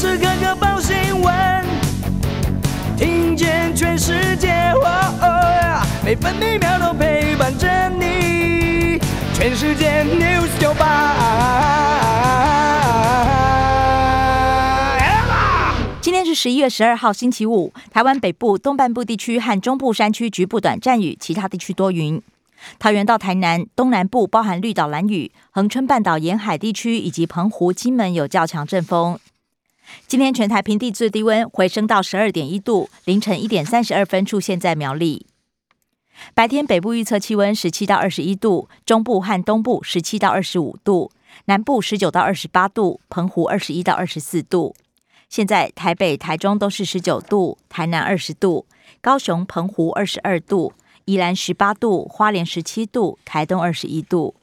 时刻刻报新闻，听见全世界，每分每秒都陪伴着你。全世界 news 九八。今天是十一月十二号，星期五。台湾北部、东半部地区和中部山区局部短暂雨，其他地区多云。桃园到台南东南部包含绿岛、蓝屿、恒春半岛沿海地区以及澎湖、金门有较强阵风。今天全台平地最低温回升到十二点一度，凌晨一点三十二分出现在苗栗。白天北部预测气温十七到二十一度，中部和东部十七到二十五度，南部十九到二十八度，澎湖二十一到二十四度。现在台北、台中都是十九度，台南二十度，高雄、澎湖二十二度。宜兰十八度，花莲十七度，台东二十一度。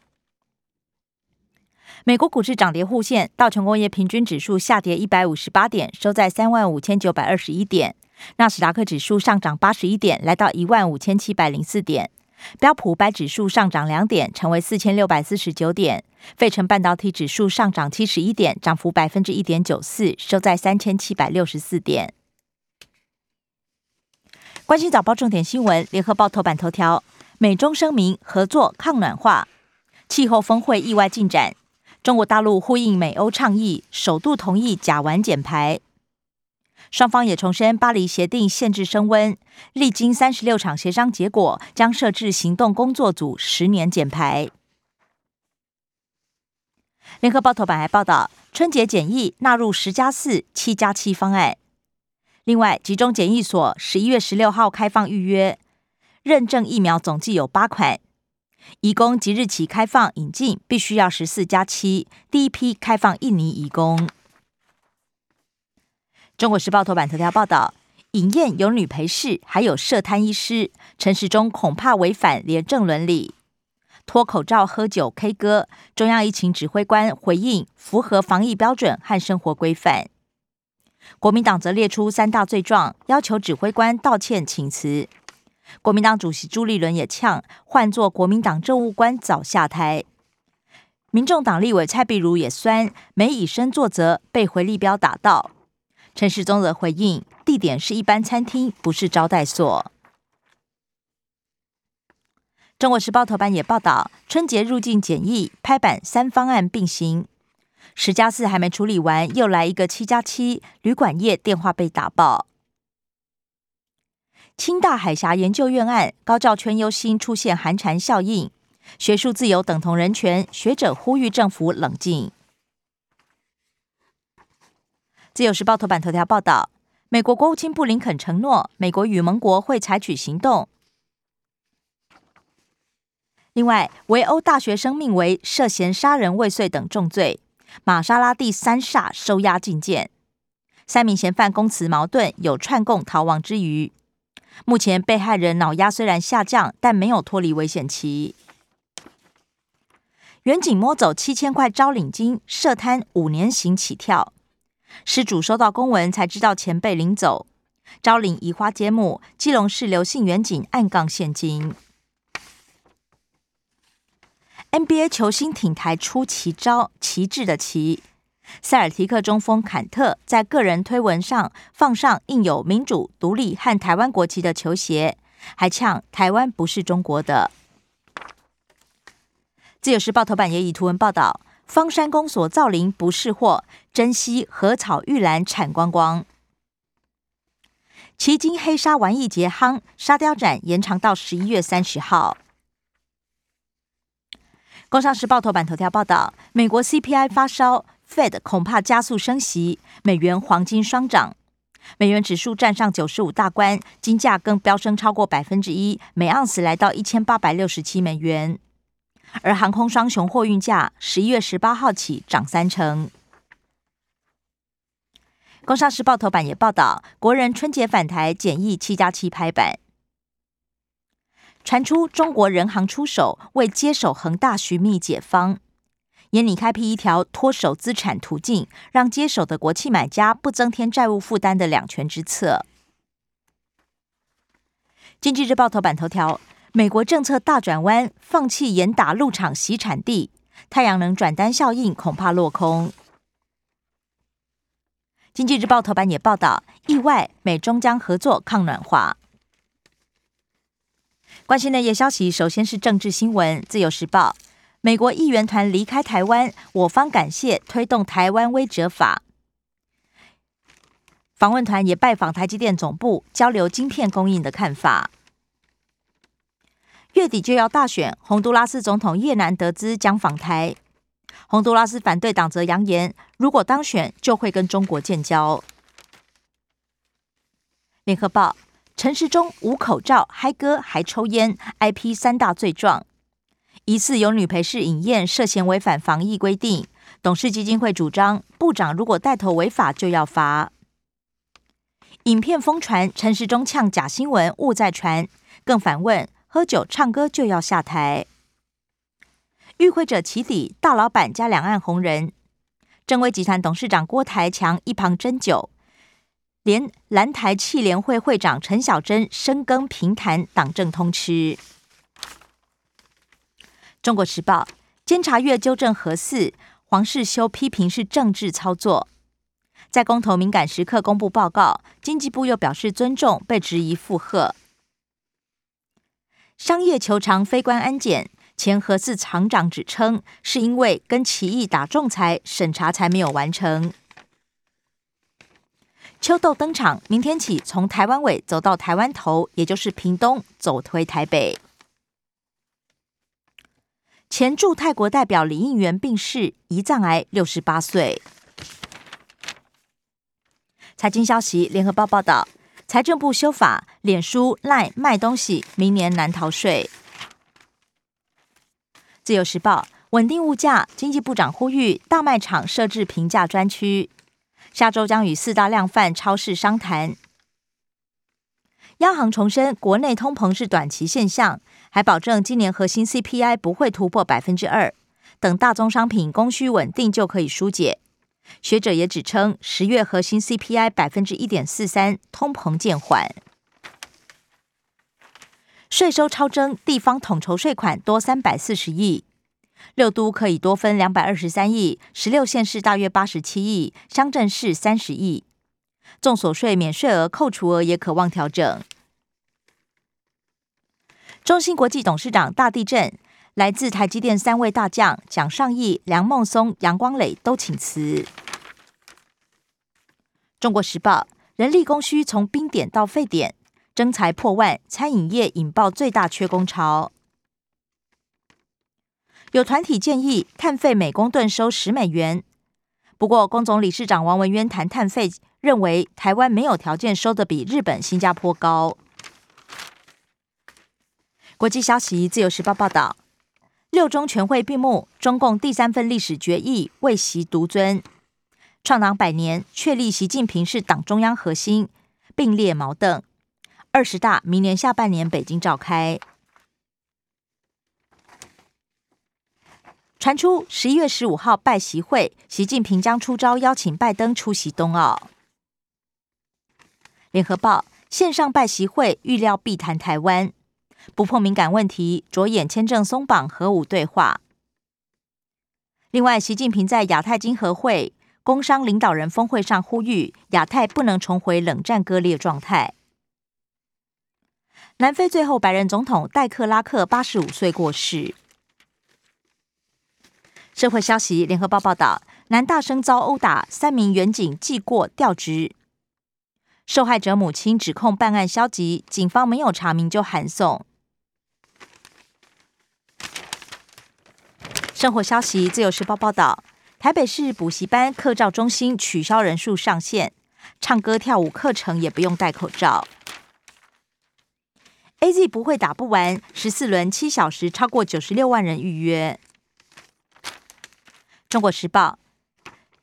美国股市涨跌互现，道琼工业平均指数下跌一百五十八点，收在三万五千九百二十一点；纳斯达克指数上涨八十一点，来到一万五千七百零四点；标普五百指数上涨两点，成为四千六百四十九点；费城半导体指数上涨七十一点，涨幅百分之一点九四，收在三千七百六十四点。关心早报重点新闻，联合报头版头条：美中声明合作抗暖化，气候峰会意外进展。中国大陆呼应美欧倡议，首度同意甲烷减排。双方也重申巴黎协定限制升温，历经三十六场协商，结果将设置行动工作组，十年减排。联合报头版还报道，春节检疫纳入十加四、七加七方案。另外，集中检疫所十一月十六号开放预约认证疫苗，总计有八款。移工即日起开放引进，必须要十四加七。第一批开放印尼移工。中国时报头版头条报道：饮宴有女陪侍，还有涉贪医师，陈时中恐怕违反廉政伦理。脱口罩喝酒 K 歌，中央疫情指挥官回应符合防疫标准和生活规范。国民党则列出三大罪状，要求指挥官道歉请辞。国民党主席朱立伦也呛，换做国民党政务官早下台。民众党立委蔡碧如也酸，没以身作则，被回力标打到。陈世宗则回应，地点是一般餐厅，不是招待所。中国时报头版也报道，春节入境检疫拍板三方案并行。十加四还没处理完，又来一个七加七。旅馆业电话被打爆。清大海峡研究院案，高照圈忧心出现寒蝉效应。学术自由等同人权，学者呼吁政府冷静。自由时报头版头条报道，美国国务卿布林肯承诺，美国与盟国会采取行动。另外，围殴大学生命为涉嫌杀人未遂等重罪。玛莎拉蒂三煞收押禁见，三名嫌犯供词矛盾，有串供逃亡之余。目前被害人脑压虽然下降，但没有脱离危险期。远景摸走七千块招领金，涉贪五年刑起跳。失主收到公文才知道钱被领走，招领移花接木，基隆市刘姓远景暗杠现金。NBA 球星挺台出奇招，旗帜的旗。塞尔提克中锋坎特在个人推文上放上印有民主、独立和台湾国旗的球鞋，还呛台湾不是中国的。自由时报头版也以图文报道：方山公所造林不是货，珍惜禾草玉兰产光光。奇经黑沙玩艺节夯，沙雕展延长到十一月三十号。工商时报头版头条报道：美国 CPI 发烧，Fed 恐怕加速升息，美元、黄金双涨，美元指数站上九十五大关，金价更飙升超过百分之一，每盎司来到一千八百六十七美元。而航空双雄货运价十一月十八号起涨三成。工商时报头版也报道，国人春节返台检疫七加七拍板。传出中国人行出手为接手恒大寻觅解方，严拟开辟一条脱手资产途径，让接手的国企买家不增添债务负担的两全之策。经济日报头版头条：美国政策大转弯，放弃严打入场洗产地，太阳能转单效应恐怕落空。经济日报头版也报道，意外美中将合作抗暖化。关心的夜消息，首先是政治新闻。自由时报，美国议员团离开台湾，我方感谢推动台湾微折法。访问团也拜访台积电总部，交流晶片供应的看法。月底就要大选，洪都拉斯总统叶南德兹将访台。洪都拉斯反对党则扬言，如果当选，就会跟中国建交。联合报：陈时中无口罩、嗨歌还抽烟，IP 三大罪状，疑似有女陪侍饮宴，涉嫌违反防疫规定。董事基金会主张，部长如果带头违法，就要罚。影片疯传，陈时中呛假新闻，勿再传，更反问：喝酒唱歌就要下台？与会者起底，大老板加两岸红人，正威集团董事长郭台强一旁斟酒，连蓝台气联会会长陈小珍深耕平潭党政通吃。中国时报监察院纠正核四，黄世修批评是政治操作，在公投敏感时刻公布报告，经济部又表示尊重，被质疑附和。商业球场非关安检。前核四厂长指称，是因为跟奇异打仲裁，审查才没有完成。秋豆登场，明天起从台湾尾走到台湾头，也就是屏东，走回台北。前驻泰国代表李应元病逝，胰脏癌，六十八岁。财经消息，联合报报道，财政部修法，脸书赖卖东西，明年难逃税。自由时报稳定物价，经济部长呼吁大卖场设置平价专区，下周将与四大量贩超市商谈。央行重申国内通膨是短期现象，还保证今年核心 CPI 不会突破百分之二，等大宗商品供需稳定就可以疏解。学者也指称十月核心 CPI 百分之一点四三，通膨渐缓。税收超征，地方统筹税款多三百四十亿，六都可以多分两百二十三亿，十六县市大约八十七亿，乡镇市三十亿。重所税免税额扣除额也可望调整。中芯国际董事长大地震，来自台积电三位大将蒋尚义、梁孟松、杨光磊都请辞。中国时报，人力供需从冰点到沸点。征才破万，餐饮业引爆最大缺工潮。有团体建议碳费每公吨收十美元，不过工总理事长王文渊谈碳费，认为台湾没有条件收的比日本、新加坡高。国际消息，自由时报报道，六中全会闭幕，中共第三份历史决议为习独尊，创党百年，确立习近平是党中央核心，并列毛凳。二十大明年下半年北京召开，传出十一月十五号拜习会，习近平将出招邀请拜登出席冬奥。联合报线上拜习会预料必谈台湾，不破敏感问题，着眼签证松绑、核武对话。另外，习近平在亚太经合会工商领导人峰会上呼吁，亚太不能重回冷战割裂状态。南非最后白人总统戴克拉克八十五岁过世。社会消息：联合报报道，南大生遭殴打，三名员警记过调职。受害者母亲指控办案消极，警方没有查明就函送。生活消息：自由时报报道，台北市补习班课照中心取消人数上限，唱歌跳舞课程也不用戴口罩。A Z 不会打不完，十四轮七小时，超过九十六万人预约。中国时报，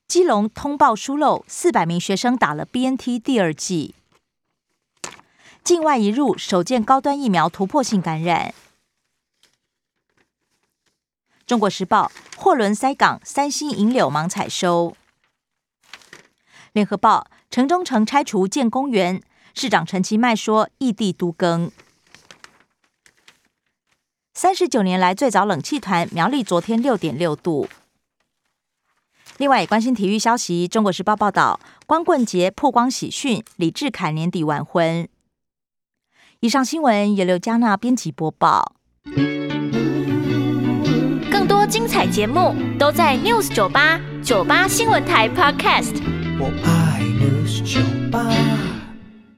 基隆通报疏漏，四百名学生打了 B N T 第二剂。境外一入，首见高端疫苗突破性感染。中国时报，货轮塞港，三星银柳忙采收。联合报，城中城拆除建公园，市长陈其迈说异地都更。三十九年来最早冷气团苗栗昨天六点六度。另外，也关心体育消息。中国时报报道，光棍节曝光喜讯，李志凯年底完婚。以上新闻由刘嘉娜编辑播报。更多精彩节目都在 News 九八九八新闻台 Podcast。我爱 News 酒吧。